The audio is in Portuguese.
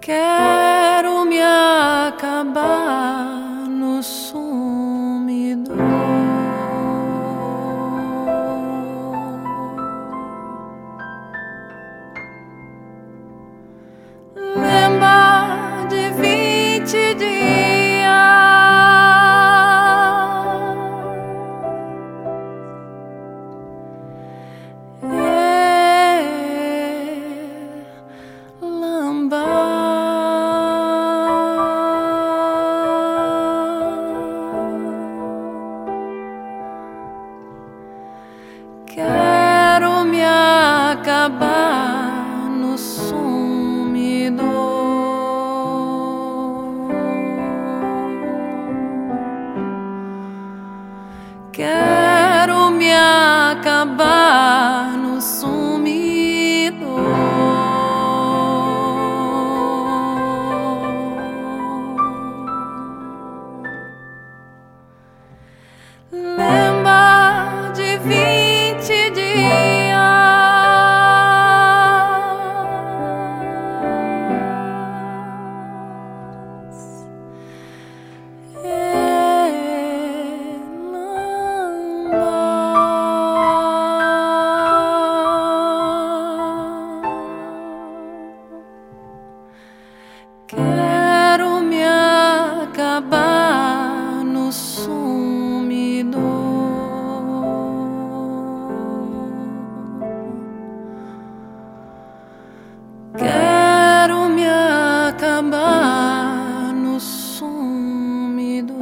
Quero me acabar no acabar bye. acabar no sumidor. Quero me acabar no sumidor.